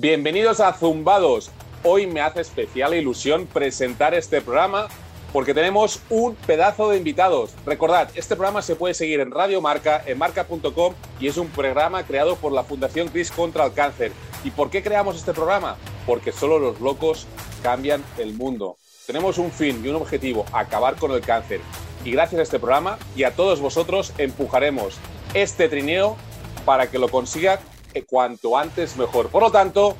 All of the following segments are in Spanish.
Bienvenidos a Zumbados. Hoy me hace especial ilusión presentar este programa porque tenemos un pedazo de invitados. Recordad, este programa se puede seguir en Radio Marca, en marca.com y es un programa creado por la Fundación Cris contra el Cáncer. ¿Y por qué creamos este programa? Porque solo los locos cambian el mundo. Tenemos un fin y un objetivo, acabar con el cáncer. Y gracias a este programa y a todos vosotros empujaremos este trineo para que lo consiga cuanto antes mejor. Por lo tanto,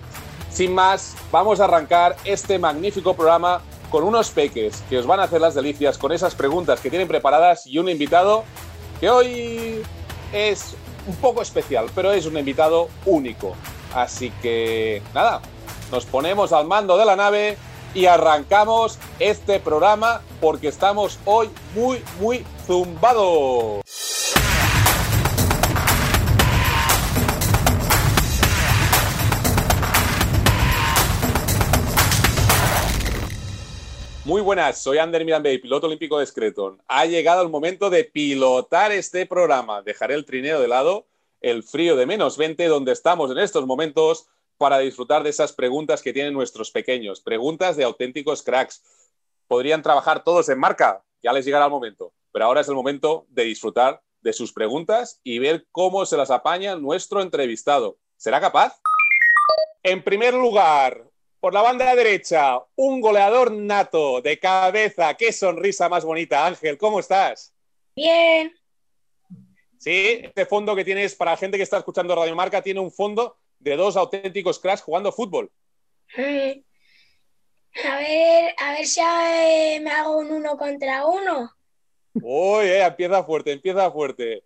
sin más, vamos a arrancar este magnífico programa con unos peques que os van a hacer las delicias con esas preguntas que tienen preparadas y un invitado que hoy es un poco especial, pero es un invitado único. Así que nada, nos ponemos al mando de la nave y arrancamos este programa porque estamos hoy muy, muy zumbados. Muy buenas, soy Ander Mirambey, piloto olímpico de Screton. Ha llegado el momento de pilotar este programa. Dejaré el trineo de lado, el frío de menos 20, donde estamos en estos momentos, para disfrutar de esas preguntas que tienen nuestros pequeños. Preguntas de auténticos cracks. Podrían trabajar todos en marca, ya les llegará el momento. Pero ahora es el momento de disfrutar de sus preguntas y ver cómo se las apaña nuestro entrevistado. ¿Será capaz? En primer lugar, por la banda derecha, un goleador nato de cabeza. Qué sonrisa más bonita, Ángel. ¿Cómo estás? Bien. Sí, este fondo que tienes para la gente que está escuchando Radio Marca tiene un fondo de dos auténticos cracks jugando fútbol. Eh, a ver, a ver si eh, me hago un uno contra uno. Uy, eh, empieza fuerte, empieza fuerte.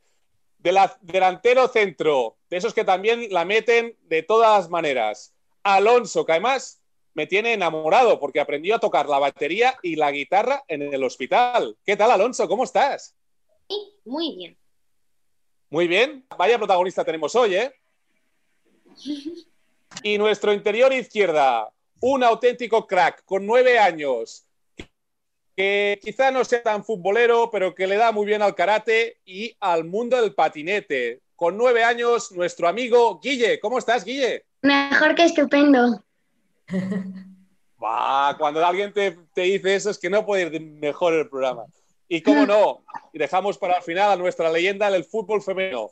De la, delantero centro, de esos que también la meten de todas maneras. Alonso, que además me tiene enamorado porque aprendió a tocar la batería y la guitarra en el hospital. ¿Qué tal, Alonso? ¿Cómo estás? Sí, muy bien. Muy bien. Vaya protagonista tenemos hoy, ¿eh? Y nuestro interior izquierda, un auténtico crack con nueve años, que quizá no sea tan futbolero, pero que le da muy bien al karate y al mundo del patinete. Con nueve años, nuestro amigo Guille. ¿Cómo estás, Guille? Mejor que estupendo. cuando alguien te, dice eso es que no puede ir mejor el programa. Y cómo no, dejamos para el final a nuestra leyenda del fútbol femenino.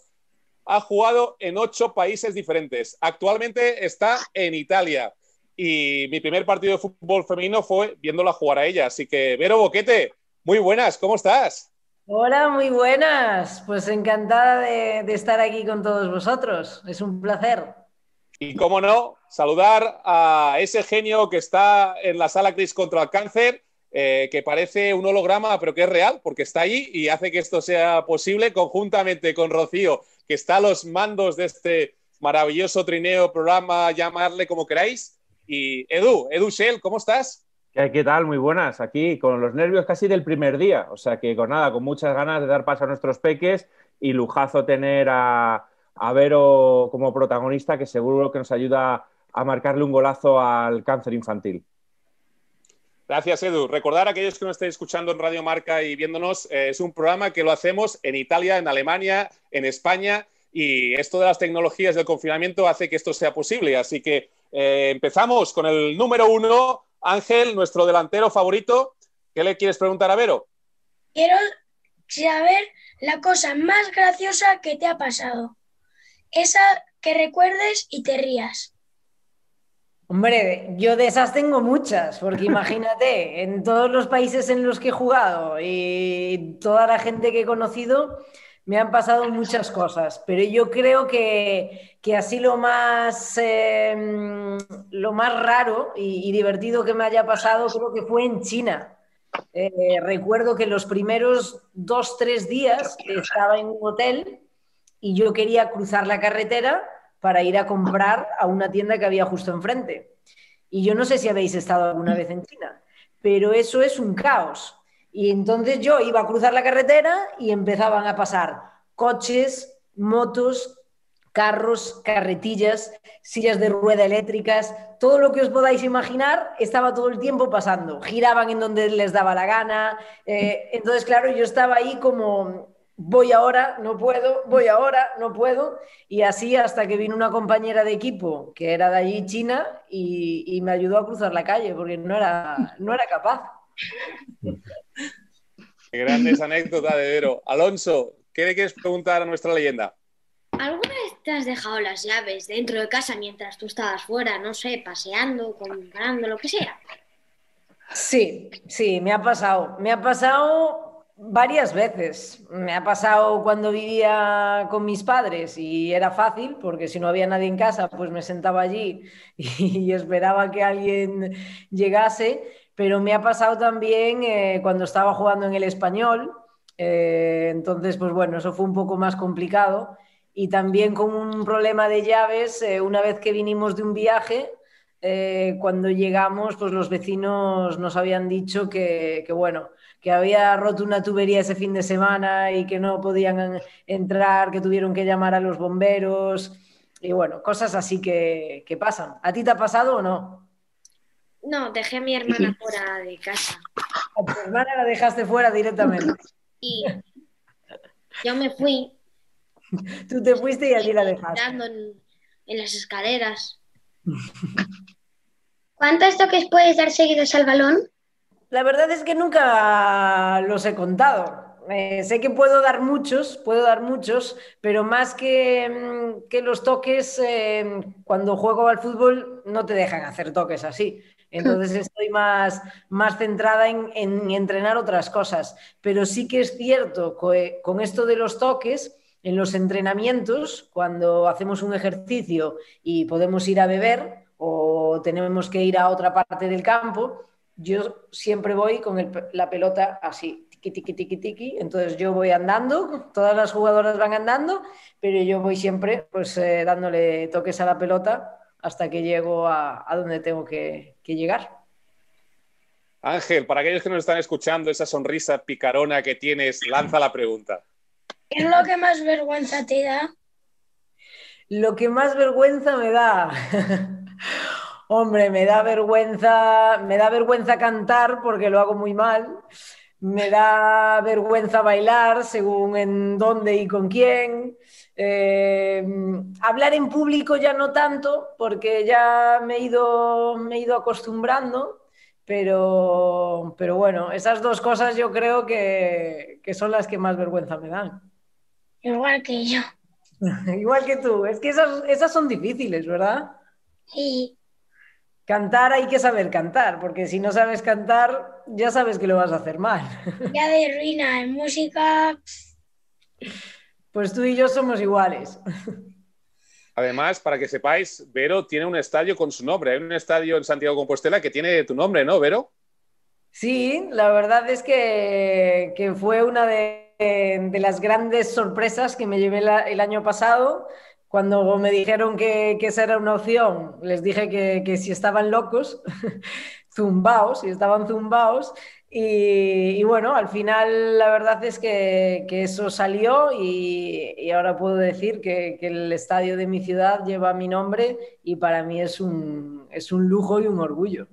Ha jugado en ocho países diferentes. Actualmente está en Italia. Y mi primer partido de fútbol femenino fue viéndola jugar a ella. Así que, Vero Boquete, muy buenas, ¿cómo estás? Hola, muy buenas. Pues encantada de estar aquí con todos vosotros. Es un placer. Y cómo no, saludar a ese genio que está en la sala Cris contra el cáncer, eh, que parece un holograma, pero que es real, porque está ahí y hace que esto sea posible conjuntamente con Rocío, que está a los mandos de este maravilloso trineo, programa, llamarle como queráis. Y Edu, Edu Shell, ¿cómo estás? ¿Qué, tal? Muy buenas. Aquí con los nervios casi del primer día. O sea que con nada, con muchas ganas de dar paso a nuestros peques y lujazo tener a, a Vero como protagonista, que seguro que nos ayuda a marcarle un golazo al cáncer infantil. Gracias, Edu. Recordar a aquellos que nos estén escuchando en Radio Marca y viéndonos, eh, es un programa que lo hacemos en Italia, en Alemania, en España, y esto de las tecnologías del confinamiento hace que esto sea posible. Así que eh, empezamos con el número uno, Ángel, nuestro delantero favorito. ¿Qué le quieres preguntar a Vero? Quiero saber la cosa más graciosa que te ha pasado esa que recuerdes y te rías. Hombre, yo de esas tengo muchas, porque imagínate, en todos los países en los que he jugado y toda la gente que he conocido, me han pasado muchas cosas, pero yo creo que, así lo más, em, lo más raro y, divertido que me haya pasado creo que fue en China. Eh, recuerdo que los primeros dos, tres días estaba en un hotel y yo quería cruzar la carretera para ir a comprar a una tienda que había justo enfrente. Y yo no sé si habéis estado alguna vez en China, pero eso es un caos. Y entonces yo iba a cruzar la carretera y empezaban a pasar coches, motos, carros, carretillas, sillas de rueda eléctricas, todo lo que os podáis imaginar estaba todo el tiempo pasando. Giraban en donde les daba la gana. Eh, entonces, claro, yo estaba ahí como voy ahora, no puedo, voy ahora, no puedo. Y así hasta que vino una compañera de equipo que era de allí, China, y, me ayudó a cruzar la calle porque no era, no era capaz. Qué grandes anécdotas de Vero. Alonso, ¿qué le quieres preguntar a nuestra leyenda? ¿Alguna vez te has dejado las llaves dentro de casa mientras tú estabas fuera, no sé, paseando, comprando, lo que sea? Sí, sí, me ha pasado. Me ha pasado varias veces. Me ha pasado cuando vivía con mis padres y era fácil, porque si no había nadie en casa, pues me sentaba allí y esperaba que alguien llegase. Pero me ha pasado también eh, cuando estaba jugando en el español. Eh, entonces, pues bueno, eso fue un poco más complicado y también con un problema de llaves, eh, una vez que vinimos de un viaje, cuando llegamos, pues los vecinos nos habían dicho que, bueno, que había roto una tubería ese fin de semana y que no podían entrar, que tuvieron que llamar a los bomberos y bueno, cosas así que, que pasan. ¿A ti te ha pasado o no? No, dejé a mi hermana fuera de casa. A tu hermana la dejaste fuera directamente. Y yo me fui Tú te fuiste y allí la dejaste. En, en las escaleras. ¿Cuántos toques puedes dar seguidos al balón? La verdad es que nunca los he contado. Eh, sé que puedo dar muchos, puedo dar muchos, pero más que, mm, que los toques, eh, cuando juego al fútbol no te dejan hacer toques así. Entonces estoy más, más centrada en, en, entrenar otras cosas. Pero sí que es cierto que con esto de los toques, en los entrenamientos, cuando hacemos un ejercicio y podemos ir a beber o tenemos que ir a otra parte del campo, yo siempre voy con la pelota así, tiki, tiki, tiki, tiki. Entonces yo voy andando, todas las jugadoras van andando, pero yo voy siempre pues eh, dándole toques a la pelota hasta que llego a, donde tengo que, que llegar. Ángel, para aquellos que nos están escuchando, esa sonrisa picarona que tienes, lanza la pregunta. ¿Qué es lo que más vergüenza te da? Lo que más vergüenza me da. Hombre, me da vergüenza, me da vergüenza cantar porque lo hago muy mal. Me da vergüenza bailar según en dónde y con quién. Eh, hablar en público ya no tanto porque ya me he ido, me he ido acostumbrando, pero, pero bueno, esas dos cosas yo creo que son las que más vergüenza me dan. Igual que yo. Igual que tú. Es que esas, esas son difíciles, ¿verdad? Sí. Cantar hay que saber cantar, porque si no sabes cantar, ya sabes que lo vas a hacer mal. Ya de ruina en música. Pues tú y yo somos iguales. Además, para que sepáis, Vero tiene un estadio con su nombre. Hay un estadio en Santiago Compostela que tiene tu nombre, ¿no, Vero? Sí, la verdad es que, que fue una de de las grandes sorpresas que me llevé el año pasado. Cuando me dijeron que, esa era una opción, les dije que, si estaban locos, zumbaos, si estaban zumbaos. Y, bueno, al final la verdad es que, eso salió y, ahora puedo decir que, el estadio de mi ciudad lleva mi nombre y para mí es un, es un lujo y un orgullo.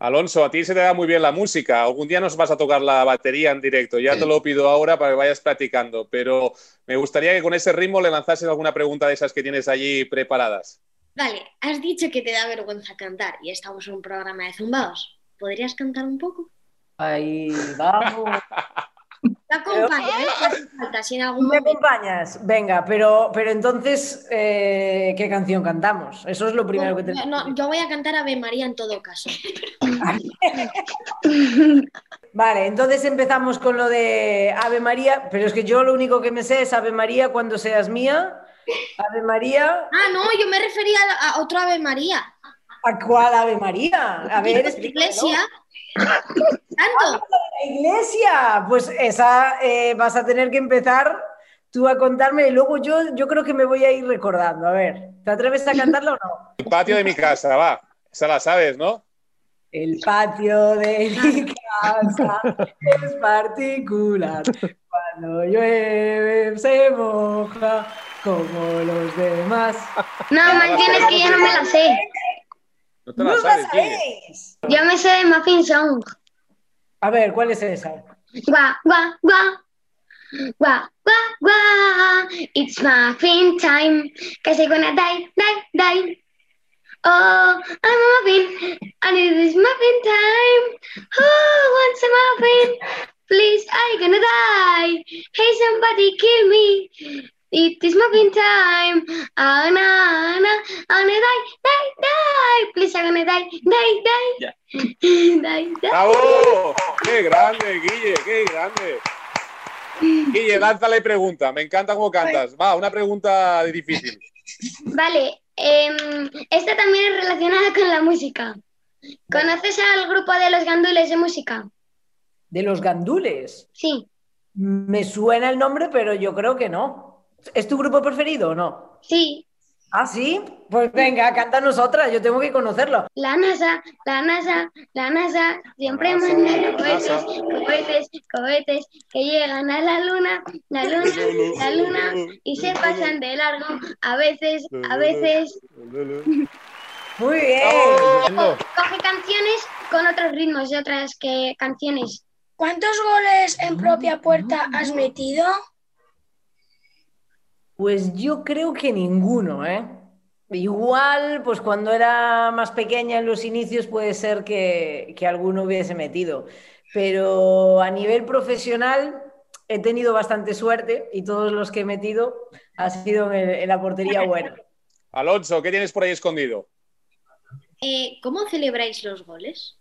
Alonso, a ti se te da muy bien la música. Algún día nos vas a tocar la batería en directo. Ya te lo pido ahora para que vayas practicando. Pero me gustaría que con ese ritmo le lanzases alguna pregunta de esas que tienes allí preparadas. Vale, has dicho que te da vergüenza cantar y estamos en un programa de zumbados. ¿Podrías cantar un poco? Ahí vamos. Te acompañas, ¿eh? ¿Me acompañas? Venga, pero, pero entonces, eh, ¿qué canción cantamos? Eso es lo primero que te no, Yo voy a cantar Ave María en todo caso. vale, entonces empezamos con lo de Ave María, pero es que yo lo único que me sé es Ave María cuando seas mía. Ave María. Ah, no, yo me refería a, otro Ave María. ¿A cuál Ave María? A ver, iglesia. ¿Tanto? La iglesia, pues esa eh, vas a tener que empezar tú a contarme y luego yo, yo creo que me voy a ir recordando. A ver, ¿te atreves a cantarla o no? El patio de mi casa, va. Esa la sabes, ¿no? El patio de mi casa es particular. Cuando llueve se moja como los demás. No, mantienes que yo no me la sé. No te la sabes, Yo me sé de Muffin Song. A ver, ¿cuál es esa? Gua, gua, gua. Wah, wah, wah, it's muffin time. Cause I'm gonna die, die, die. Oh, I'm a muffin, and it is muffin time. Oh, Who wants a muffin? Please, I'm gonna die. Hey, somebody kill me. It is muffin time. Anna, Anna, Anna, die, die, die. Please, I'm gonna die, die, die. die, die. ¡Bravo! ¡Qué grande, Guille! ¡Qué grande! Guille, lánzale pregunta. Me encanta cómo cantas. Va, una pregunta difícil. Vale, em, esta también es relacionada con la música. ¿Conoces al grupo de los gandules de música? De los gandules. Sí, Me suena el nombre, pero yo creo que no. ¿Es tu grupo preferido o no? sí. Ah, sí. Pues venga, cántanos otra, yo tengo que conocerlo. La NASA, la NASA, la NASA siempre La NASA, manda la cohetes, cohetes, cohetes que llegan a la luna, la luna, la luna y se pasan de largo. A veces, a veces. Muy bien. Coge canciones con otros ritmos de otras que canciones. ¿Cuántos goles en propia puerta has metido? Pues yo creo que ninguno, ¿eh? Igual, pues cuando era más pequeña en los inicios puede ser que, que alguno hubiese metido, pero a nivel profesional he tenido bastante suerte y todos los que he metido ha sido en, en la portería buena. Alonso, ¿qué tienes por ahí escondido? Eh, ¿Cómo celebráis los goles?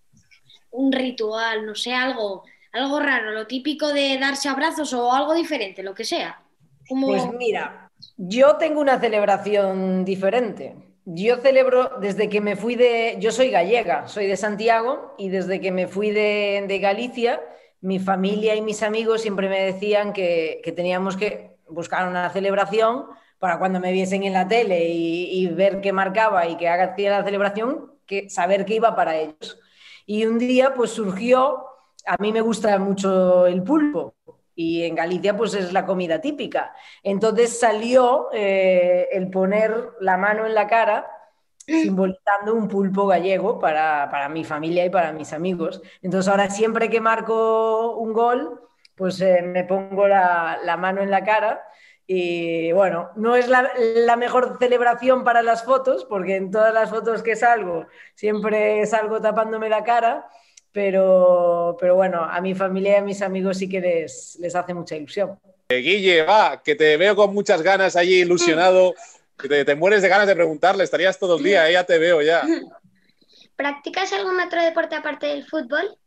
Un ritual, no sé, algo, algo raro, lo típico de darse abrazos o algo diferente, lo que sea. Como... Pues mira, yo tengo una celebración diferente. Yo celebro desde que me fui de... Yo soy gallega, soy de Santiago y desde que me fui de, Galicia, mi familia y mis amigos siempre me decían que, teníamos que buscar una celebración para cuando me viesen en la tele y, ver qué marcaba y que hacía la celebración, que saber que iba para ellos. Y un día pues surgió, a mí me gusta mucho el pulpo y en Galicia pues es la comida típica. Entonces salió eh, el poner la mano en la cara simbolizando un pulpo gallego para, para, mi familia y para mis amigos. Entonces ahora siempre que marco un gol, pues eh, me pongo la, la, mano en la cara. Y bueno, no es la, la, mejor celebración para las fotos, porque en todas las fotos que salgo siempre salgo tapándome la cara, pero, pero bueno, a mi familia y a mis amigos sí que les, les hace mucha ilusión. Eh, Guille, va, que te veo con muchas ganas allí, ilusionado, que te, te mueres de ganas de preguntarle, estarías todo el día, eh, ya te veo ya. ¿Practicas algún otro deporte aparte del fútbol?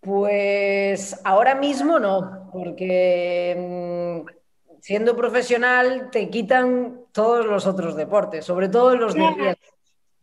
Pues ahora mismo no, porque mm, siendo profesional te quitan todos los otros deportes, sobre todo los de riesgo.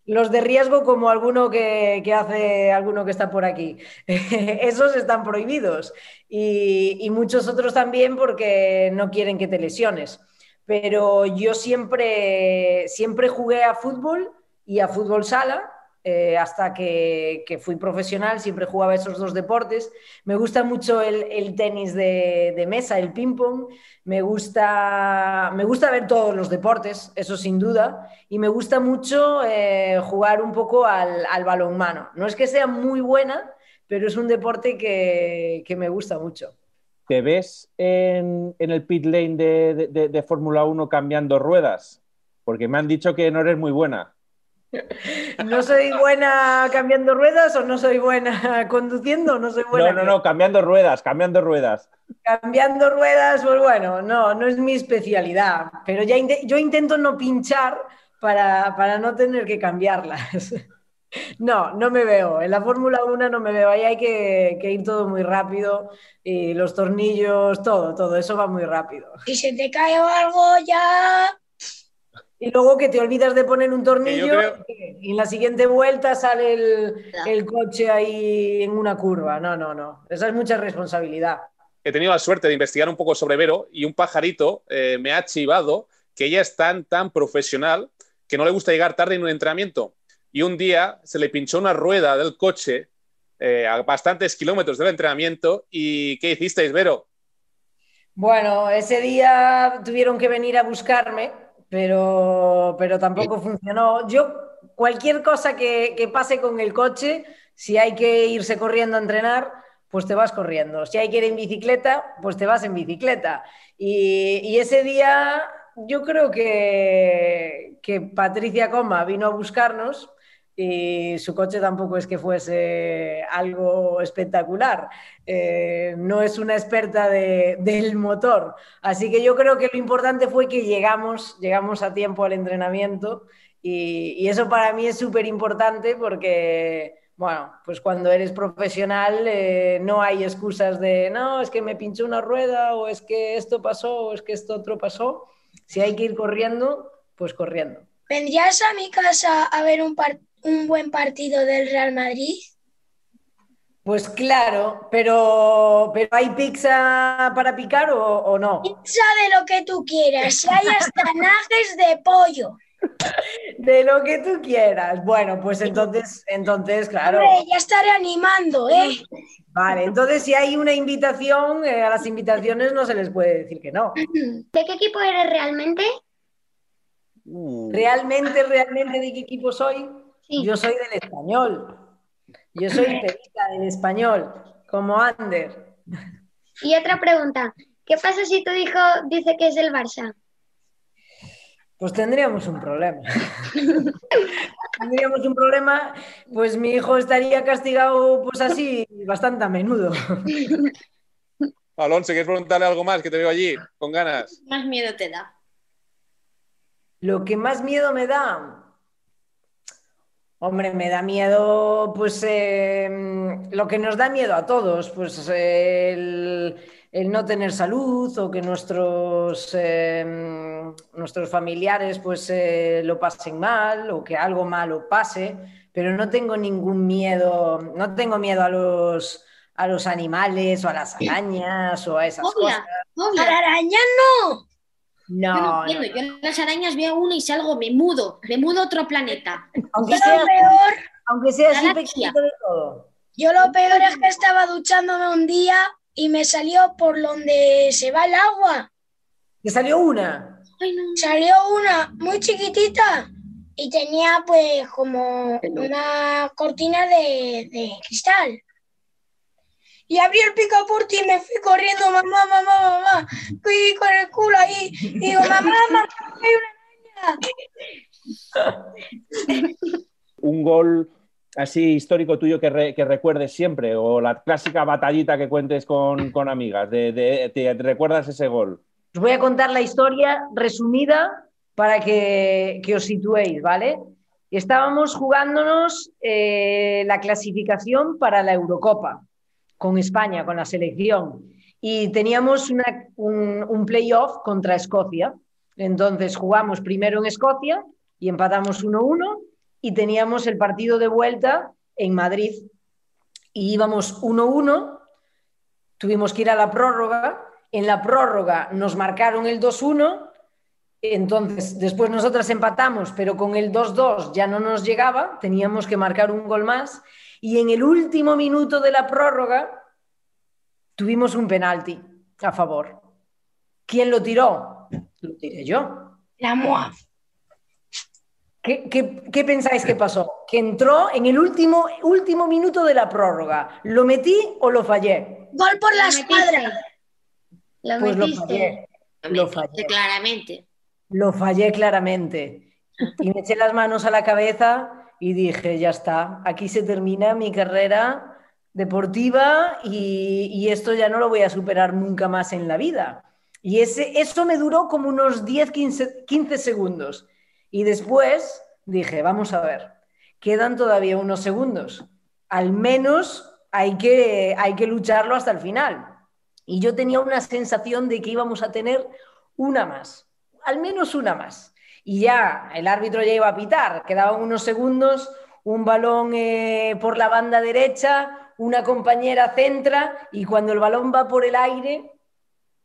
Los de riesgo, como alguno que, hace alguno que está por aquí, esos están prohibidos y, muchos otros también porque no quieren que te lesiones. Pero yo siempre, siempre jugué a fútbol y a fútbol sala eh, hasta que, fui profesional, siempre jugaba esos dos deportes. Me gusta mucho el, tenis de, mesa, el ping-pong. Me gusta, me gusta ver todos los deportes, eso sin duda. Y me gusta mucho eh, jugar un poco al, al, balonmano. No es que sea muy buena, pero es un deporte que, me gusta mucho. ¿Te ves en, el pit lane de, de, de Fórmula 1 cambiando ruedas? Porque me han dicho que no eres muy buena. ¿No soy buena cambiando ruedas o no soy buena conduciendo? No soy buena. No, no, no, cambiando ruedas, cambiando ruedas. Cambiando ruedas, pues bueno, no, no es mi especialidad. Pero ya in yo intento no pinchar para, para no tener que cambiarlas. No, no me veo. En la Fórmula 1 no me veo. Ahí hay que, que, ir todo muy rápido. Y los tornillos, todo, todo. Eso va muy rápido. Si se te cae algo, ya y luego que te olvidas de poner un tornillo creo... y en la siguiente vuelta sale el, el, coche ahí en una curva. No, no, no. Esa es mucha responsabilidad. He tenido la suerte de investigar un poco sobre Vero y un pajarito eh, me ha chivado que ella es tan, tan profesional que no le gusta llegar tarde en un entrenamiento. Y un día se le pinchó una rueda del coche eh, a bastantes kilómetros del entrenamiento. ¿Y qué hicisteis, Vero? Bueno, ese día tuvieron que venir a buscarme pero, pero tampoco funcionó. Yo, cualquier cosa que, que, pase con el coche, si hay que irse corriendo a entrenar, pues te vas corriendo. Si hay que ir en bicicleta, pues te vas en bicicleta. Y, y ese día yo creo que, que Patricia Coma vino a buscarnos y su coche tampoco es que fuese algo espectacular. Eh, no es una experta de, del motor. Así que yo creo que lo importante fue que llegamos, llegamos a tiempo al entrenamiento y, y eso para mí es súper importante porque, bueno, pues cuando eres profesional eh, no hay excusas de, no, es que me pinchó una rueda o es que esto pasó o es que esto otro pasó. Si hay que ir corriendo, pues corriendo. ¿Vendrías a mi casa a ver un, un buen partido del Real Madrid? Pues claro, pero, pero ¿hay pizza para picar o, o no? Pizza de lo que tú quieras, si hay hasta najes de pollo. De lo que tú quieras. Bueno, pues entonces, entonces, claro. Hombre, ya estaré animando, ¿eh? Vale, entonces si hay una invitación, eh, a las invitaciones no se les puede decir que no. ¿De qué equipo eres realmente? Uh, ¿Realmente, realmente de qué equipo soy? Sí. Yo soy del español. Yo soy perita del español, como Ander. Y otra pregunta, ¿qué pasa si tu hijo dice que es del Barça? Pues tendríamos un problema. tendríamos un problema, pues mi hijo estaría castigado pues así bastante a menudo. Alonso, ¿quieres preguntarle algo más que te veo allí con ganas? Más miedo te da. Lo que más miedo me da, hombre, me da miedo, pues eh, lo que nos da miedo a todos, pues eh, el, el no tener salud o que nuestros, eh, nuestros familiares pues eh, lo pasen mal o que algo malo pase, pero no tengo ningún miedo, no tengo miedo a los, a los animales o a las arañas o a esas cosas. ¡A la araña no! Yo no No, no, entiendo. Yo en las arañas veo una y salgo, me mudo, me mudo a otro planeta. aunque Yo sea, peor, aunque sea así pequeñito de todo. yo lo peor es que estaba duchándome un día y me salió por donde se va el agua. ¿Te salió una? Ay, no. Salió una muy chiquitita y tenía pues como una cortina de, de cristal. Y abrí el picaporte y me fui corriendo, mamá, mamá, mamá. Fui con el culo ahí. Y digo, mamá, mamá, hay una araña. un gol así histórico tuyo que, re- que recuerdes siempre o la clásica batallita que cuentes con, con amigas. De, te recuerdas ese gol? Os voy a contar la historia resumida para que, que os situéis, ¿vale? Estábamos jugándonos eh, la clasificación para la Eurocopa con España, con la selección, y teníamos una- un, un playoff contra Escocia. Entonces jugamos primero en Escocia y empatamos 1-1 y teníamos el partido de vuelta en Madrid. Y íbamos 1-1, tuvimos que ir a la prórroga. En la prórroga nos marcaron el 2-1, entonces después nosotras empatamos, pero con el 2-2 ya no nos llegaba, teníamos que marcar un gol más. Y en el último minuto de la prórroga tuvimos un penalti a favor. ¿Quién lo tiró? Lo tiré yo. La MOA. ¿Qué, qué, qué pensáis que pasó? Que entró en el último, último minuto de la prórroga. ¿Lo metí o lo fallé? Gol por la escuadra. Lo Pues lo metiste. fallé. Lo Lo metiste fallé. claramente. Lo fallé claramente. Y me eché las manos a la cabeza y dije, ya está, aquí se termina mi carrera deportiva y, esto ya no lo voy a superar nunca más en la vida. Y ese, eso me duró como unos 10, 15, 15 segundos. Y después dije, vamos a ver, quedan todavía unos segundos. Al menos hay que, hay que lucharlo hasta el final. Y yo tenía una sensación de que íbamos a tener una más, al menos una más. Y ya el árbitro ya iba a pitar, quedaban unos segundos, un balón eh, por la banda derecha, una compañera centra y cuando el balón va por el aire,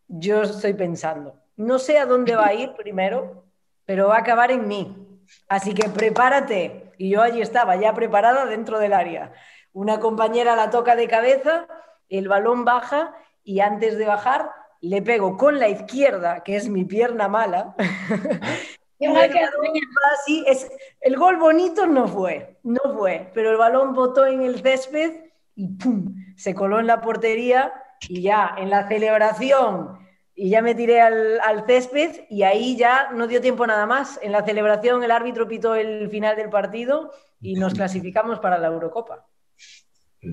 yo estoy pensando, no sé a dónde va a ir primero, pero va a acabar en mí. Así que prepárate. Y yo allí estaba, ya preparada dentro del área. Una compañera la toca de cabeza, el balón baja y antes de bajar le pego con la izquierda, que es mi pierna mala. así, es, el gol bonito no fue, no fue, pero el balón botó en el césped y ¡pum! Se coló en la portería y ya en la celebración y ya me tiré al, al, césped y ahí ya no dio tiempo nada más. En la celebración el árbitro pitó el final del partido y nos clasificamos para la Eurocopa.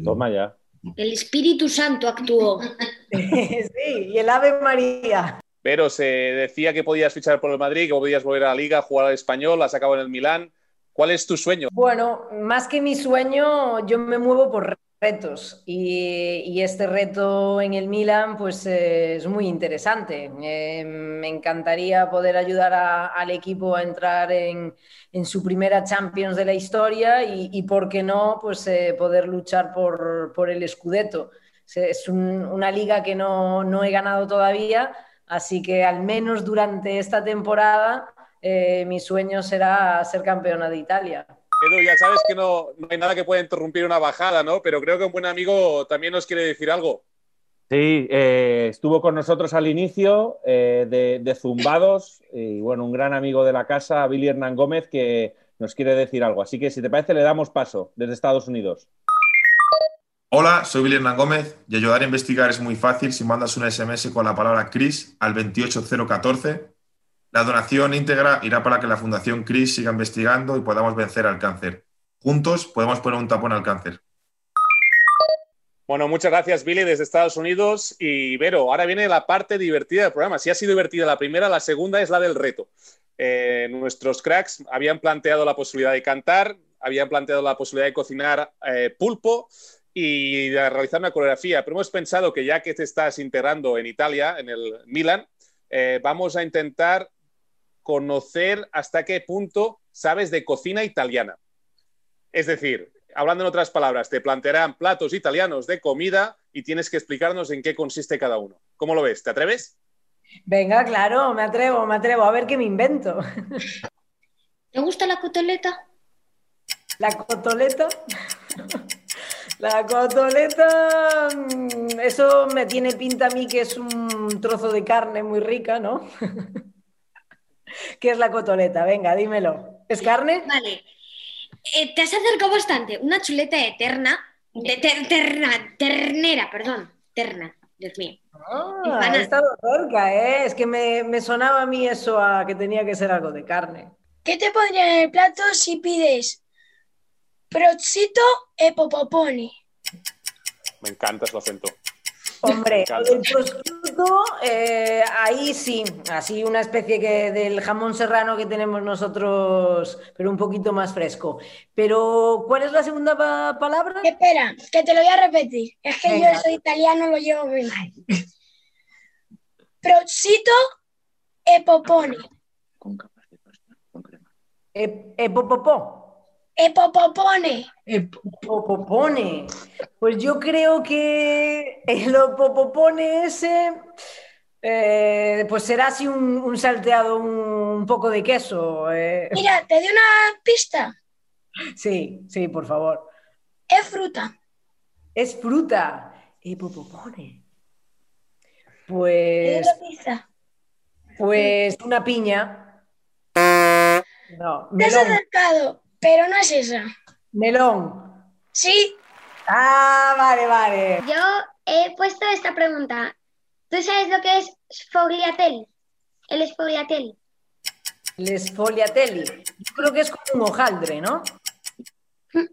Toma ya. El Espíritu Santo actuó. sí, y el Ave María. Pero se decía que podías fichar por el Madrid, que podías volver a la Liga, jugar al español, has acabado en el Milán. ¿Cuál es tu sueño? Bueno, más que mi sueño, yo me muevo por retos y, y este reto en el Milan pues eh, es muy interesante. Eh, me encantaría poder ayudar a, al equipo a entrar en, en, su primera Champions de la historia y, y por qué no, pues eh, poder luchar por, por el Scudetto. Es un, una liga que no, no he ganado todavía, Así que al menos durante esta temporada eh, mi sueño será ser campeona de Italia. Edu, ya sabes que no, no, hay nada que pueda interrumpir una bajada, ¿no? Pero creo que un buen amigo también nos quiere decir algo. Sí, eh, estuvo con nosotros al inicio eh, de, de, Zumbados y bueno, un gran amigo de la casa, Billy Hernán Gómez, que nos quiere decir algo. Así que si te parece, le damos paso desde Estados Unidos. Hola, soy Billy Hernán Gómez y ayudar a investigar es muy fácil si mandas un SMS con la palabra CRIS al 28014. La donación íntegra irá para que la Fundación CRIS siga investigando y podamos vencer al cáncer. Juntos podemos poner un tapón al cáncer. Bueno, muchas gracias Billy desde Estados Unidos y Vero, ahora viene la parte divertida del programa. Si ha sido divertida la primera, la segunda es la del reto. Eh, nuestros cracks habían planteado la posibilidad de cantar, habían planteado la posibilidad de cocinar eh, pulpo, y de realizar una coreografía. Pero hemos pensado que ya que te estás integrando en Italia, en el Milan, eh, vamos a intentar conocer hasta qué punto sabes de cocina italiana. Es decir, hablando en otras palabras, te plantearán platos italianos de comida y tienes que explicarnos en qué consiste cada uno. ¿Cómo lo ves? ¿Te atreves? Venga, claro, me atrevo, me atrevo. A ver qué me invento. ¿Te gusta la cotoleta? ¿La cotoleta? La cotoleta, mm, eso me tiene pinta a mí que es un trozo de carne muy rica, ¿no? ¿Qué es la cotoleta? Venga, dímelo. ¿Es carne? Vale. Eh, te has acercado bastante. Una chuleta eterna, de ter, terna, ternera, perdón, terna, Dios mío. Ah, he estado cerca, ¿eh? Es que me, me, sonaba a mí eso a que tenía que ser algo de carne. ¿Qué te pondría en el plato si pides Prosciutto e popoponi. Me encanta su acento. Hombre, el prosciutto, eh, ahí sí, así una especie que del jamón serrano que tenemos nosotros, pero un poquito más fresco. Pero, ¿cuál es la segunda pa palabra? Espera, que te lo voy a repetir. Es que Venga. yo soy italiano, lo llevo muy mal. Prosciutto e poponi. E, e popopò. Epopopone. Epopopone. Pues yo creo que el opopopone ese eh, pues será así un, un salteado, un, un, poco de queso. Eh. Mira, te doy una pista. Sí, sí, por favor. Es fruta. Es fruta. Epopopone. Pues. Pues una piña. No, Te has acercado. Pero no es esa. Melón. Sí. Ah, vale, vale. Yo he puesto esta pregunta. ¿Tú sabes lo que es sfogliatelli? El sfogliatelli. El sfogliatelli. Yo creo que es como un hojaldre, ¿no?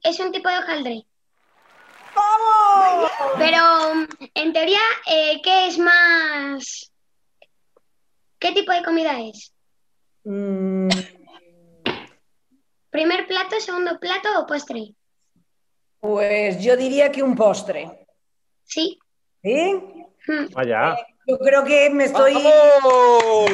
Es un tipo de hojaldre. ¡Vamos! Pero en teoría, eh, ¿qué es más? ¿Qué tipo de comida es? Mm, ¿Primer plato, segundo plato o postre? Pues yo diría que un postre. Sí. ¿Sí? Mm. Vaya. Eh, yo creo que me estoy. ¡Vamos!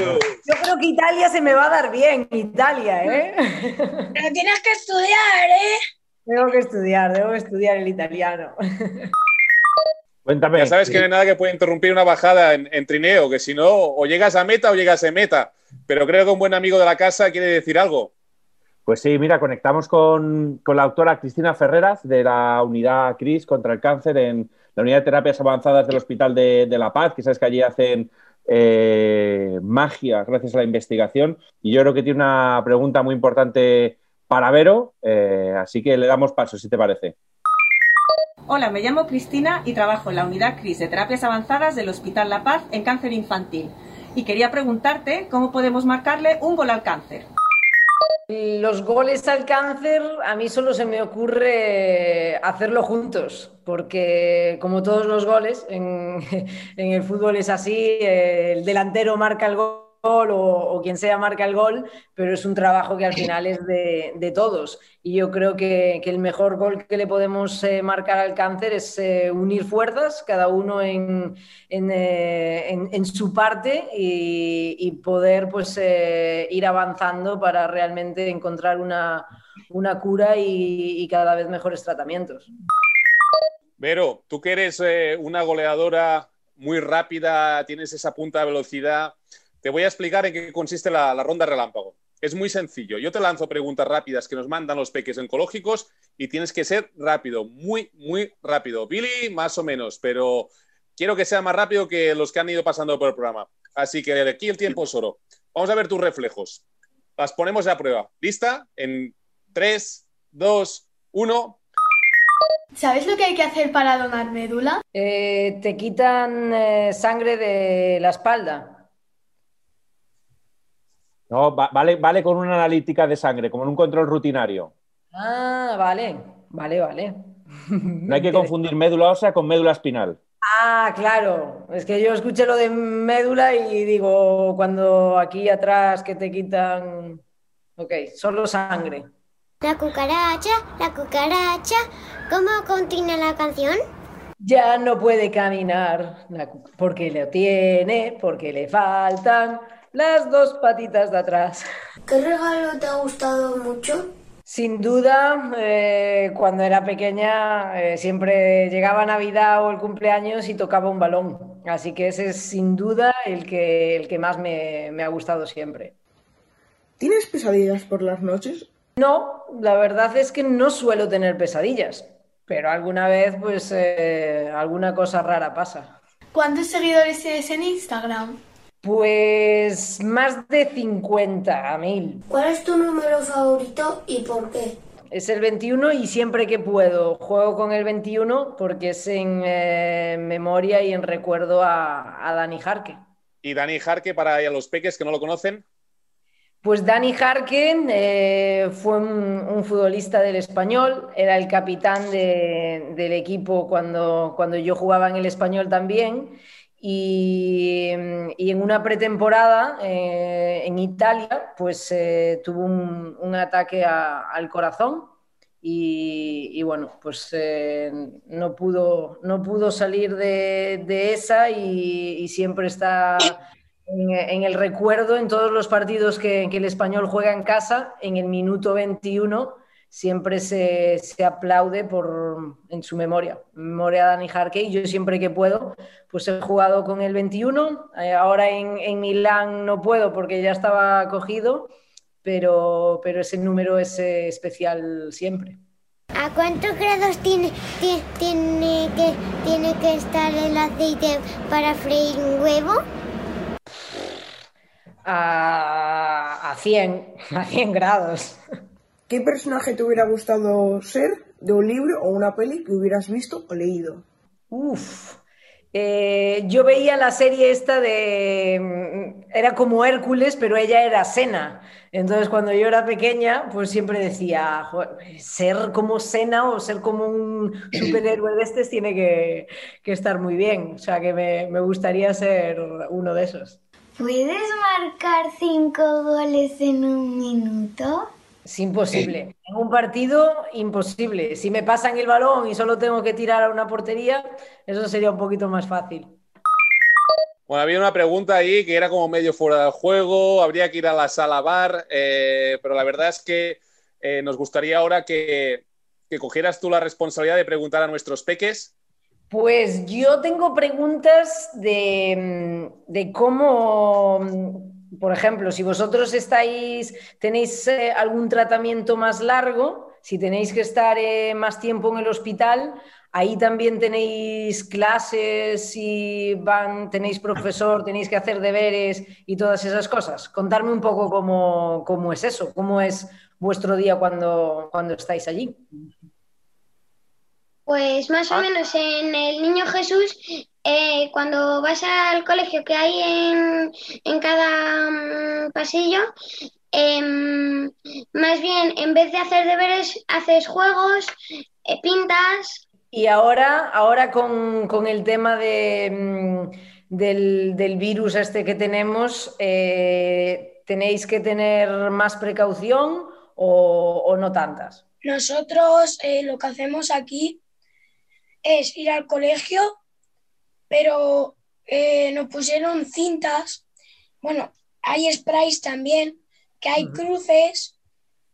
Yo creo que Italia se me va a dar bien, Italia, ¿eh? Pero tienes que estudiar, ¿eh? Tengo que estudiar, debo estudiar el italiano. Cuéntame. Ya sabes que no hay nada que pueda interrumpir una bajada en, en, trineo, que si no, o llegas a meta o llegas a meta. Pero creo que un buen amigo de la casa quiere decir algo. Pues sí, mira, conectamos con, con, la doctora Cristina Ferreras de la unidad CRIS contra el cáncer en la unidad de terapias avanzadas del Hospital de, de La Paz, que sabes que allí hacen eh, magia gracias a la investigación. Y yo creo que tiene una pregunta muy importante para Vero, eh, así que le damos paso, si te parece. Hola, me llamo Cristina y trabajo en la unidad CRIS de terapias avanzadas del Hospital La Paz en cáncer infantil. Y quería preguntarte cómo podemos marcarle un gol al cáncer. Los goles al cáncer, a mí solo se me ocurre hacerlo juntos, porque como todos los goles, en, en el fútbol es así, el delantero marca el gol o, quien sea marca el gol, pero es un trabajo que al final es de, todos. Y yo creo que, el mejor gol que le podemos eh, marcar al cáncer es eh, unir fuerzas, cada uno en, eh, su parte y, poder pues, ir avanzando para realmente encontrar una, cura y, y cada vez mejores tratamientos. Vero, tú que eres una goleadora muy rápida, tienes esa punta de velocidad. Te voy a explicar en qué consiste la, ronda relámpago. Es muy sencillo. Yo te lanzo preguntas rápidas que nos mandan los peques oncológicos y tienes que ser rápido, muy, muy rápido. Billy, más o menos, pero quiero que sea más rápido que los que han ido pasando por el programa. Así que aquí el tiempo es oro. Vamos a ver tus reflejos. Las ponemos a prueba. ¿Lista? En 3, 2, 1. ¿Sabes lo que hay que hacer para donar médula? Eh, te quitan eh, sangre de la espalda. No, vale, vale con una analítica de sangre, como en un control rutinario. Ah, vale, vale, vale. No hay que confundir médula ósea con médula espinal. Ah, claro. Es que yo escuché lo de médula y digo, cuando aquí atrás que te quitan. Ok, solo sangre. La cucaracha, la cucaracha. ¿Cómo continúa la canción? Ya no puede caminar porque lo tiene, porque le faltan las dos patitas de atrás. ¿Qué regalo te ha gustado mucho? Sin duda, eh, cuando era pequeña eh, siempre llegaba Navidad o el cumpleaños y tocaba un balón. Así que ese es sin duda el que, el que más me, ha gustado siempre. ¿Tienes pesadillas por las noches? No, la verdad es que no suelo tener pesadillas, pero alguna vez pues eh, alguna cosa rara pasa. ¿Cuántos seguidores tienes en Instagram? Pues más de 50.000. ¿Cuál es tu número favorito y por qué? Es el 21 y siempre que puedo juego con el 21 porque es en eh, memoria y en recuerdo a, Dani Jarque. ¿Y Dani Jarque para los peques que no lo conocen? Pues Dani Jarque eh, fue un, futbolista del español, era el capitán del equipo cuando, cuando yo jugaba en el español también y, en una pretemporada eh, en Italia, pues eh, tuvo un, ataque al corazón y, bueno, pues eh, no, pudo, no pudo salir de, esa y, siempre está en, el recuerdo en todos los partidos que, que, el español juega en casa, en el minuto 21 siempre se, aplaude por, en su memoria, memoria de Dani Jarque, y yo siempre que puedo, pues he jugado con el 21, eh, ahora en, Milán no puedo porque ya estaba cogido, pero, pero ese número es eh, especial siempre. ¿A cuántos grados tiene, tiene, que, tiene que estar el aceite para freír un huevo? A, a 100, a 100 grados. ¿Qué personaje te hubiera gustado ser de un libro o una peli que hubieras visto o leído? Uf. Eh, yo veía la serie esta de. Mm, era como Hércules, pero ella era Sena. Entonces, cuando yo era pequeña, pues siempre decía: ser como Sena o ser como un superhéroe de estos tiene que, estar muy bien. O sea, que me, me gustaría ser uno de esos. ¿Puedes marcar cinco goles en un minuto? Es imposible. En un partido, imposible. Si me pasan el balón y solo tengo que tirar a una portería, eso sería un poquito más fácil. Bueno, había una pregunta ahí que era como medio fuera del juego, habría que ir a la sala bar, eh, pero la verdad es que eh, nos gustaría ahora que, que cogieras tú la responsabilidad de preguntar a nuestros peques pues yo tengo preguntas de, de, cómo por ejemplo, si vosotros estáis, tenéis eh, algún tratamiento más largo, si tenéis que estar eh, más tiempo en el hospital, ahí también tenéis clases y van, tenéis profesor, tenéis que hacer deberes y todas esas cosas. Contarme un poco cómo, es eso, cómo es vuestro día cuando, cuando estáis allí. Pues más o Ah. menos en el Niño Jesús, eh, cuando vas al colegio que hay en, en cada mm, pasillo, em, más bien en vez de hacer deberes, haces juegos, eh, pintas. Y ahora, ahora con, con el tema de, mm, del, del virus este que tenemos, eh, ¿tenéis que tener más precaución o, o no tantas? Nosotros eh, lo que hacemos aquí es ir al colegio, pero eh, nos pusieron cintas. Bueno, hay sprays también, que hay cruces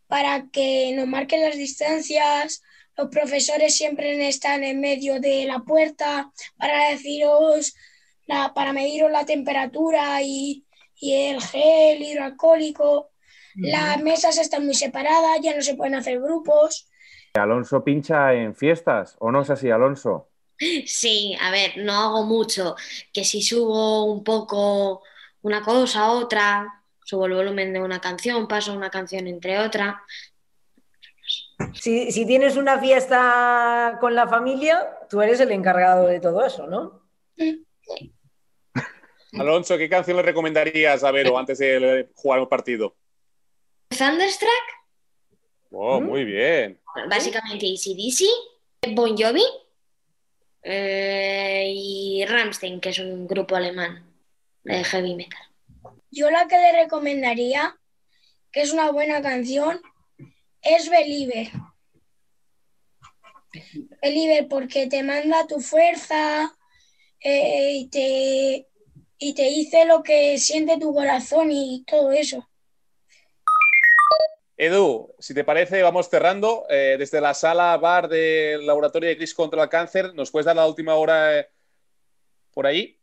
para que nos marquen las distancias. Los profesores siempre están en medio de la puerta para deciros, la- para mediros la temperatura y, y el gel hidroalcohólico. Las mesas están muy separadas, ya no se pueden hacer grupos. Alonso pincha en fiestas, ¿o no es así, Alonso? Sí, a ver, no hago mucho, que si subo un poco una cosa, otra, subo el volumen de una canción, paso una canción entre otra. Si, si tienes una fiesta con la familia, tú eres el encargado de todo eso, ¿no? Alonso, ¿qué canción le recomendarías a Vero antes de jugar un partido? Thunderstruck, Oh, muy bien. básicamente ACDC, Bon Jovi eh, y Rammstein, que es un grupo alemán de heavy metal. Yo la que le recomendaría, que es una buena canción, es Believer. Believer porque te manda tu fuerza eh, y, te, y te dice lo que siente tu corazón y todo eso. Edu, si te parece, vamos cerrando. Eh, desde la sala bar del Laboratorio de Cris contra el Cáncer, ¿nos puedes dar la última hora eh, por ahí?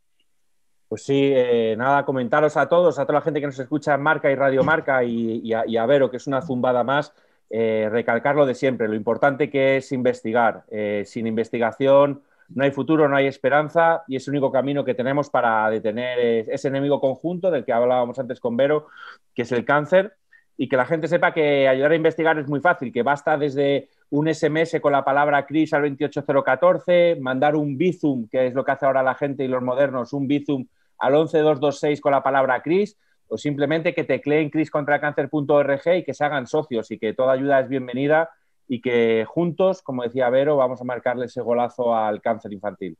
Pues sí, eh, nada, comentaros a todos, a toda la gente que nos escucha en Marca y Radio Marca y, a, y a Vero, que es una zumbada más, recalcar lo de siempre, lo importante que es investigar. Sin investigación no hay futuro, no hay esperanza y es el único camino que tenemos para detener ese enemigo conjunto del que hablábamos antes con Vero, que es el cáncer. Y que la gente sepa que ayudar a investigar es muy fácil, que basta desde un SMS con la palabra CRIS al 28014, mandar un Bizum, que es lo que hace ahora la gente y los modernos, un Bizum al 11226 con la palabra CRIS, o simplemente que tecleen criscontracáncer.org y que se hagan socios y que toda ayuda es bienvenida y que juntos, como decía Vero, vamos a marcarle ese golazo al cáncer infantil.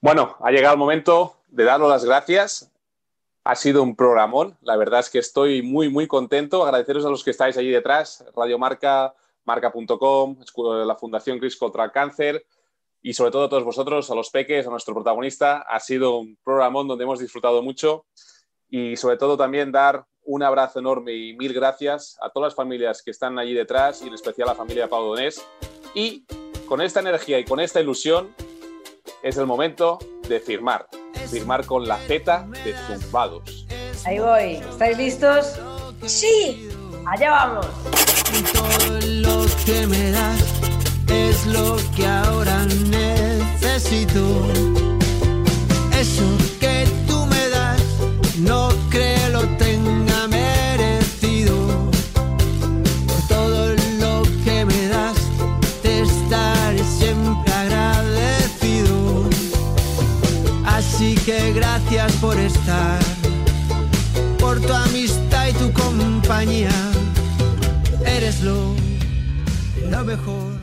Bueno, ha llegado el momento de daros las gracias. Ha sido un programón. La verdad es que estoy muy, muy contento. Agradeceros a los que estáis allí detrás, Radio Marca, marca.com, la Fundación Cris contra el Cáncer y sobre todo a todos vosotros, a los peques, a nuestro protagonista. Ha sido un programón donde hemos disfrutado mucho y sobre todo también dar un abrazo enorme y mil gracias a todas las familias que están allí detrás y en especial a la familia Pau Donés. Y con esta energía y con esta ilusión es el momento de firmar. Firmar con la Z de Zumbados. Ahí voy. ¿Estáis listos? Sí. Allá vamos. Todo lo que me das es lo que ahora necesito. Eso que tú me das no creo lo por estar, por tu amistad y tu compañía. Eres lo, lo mejor.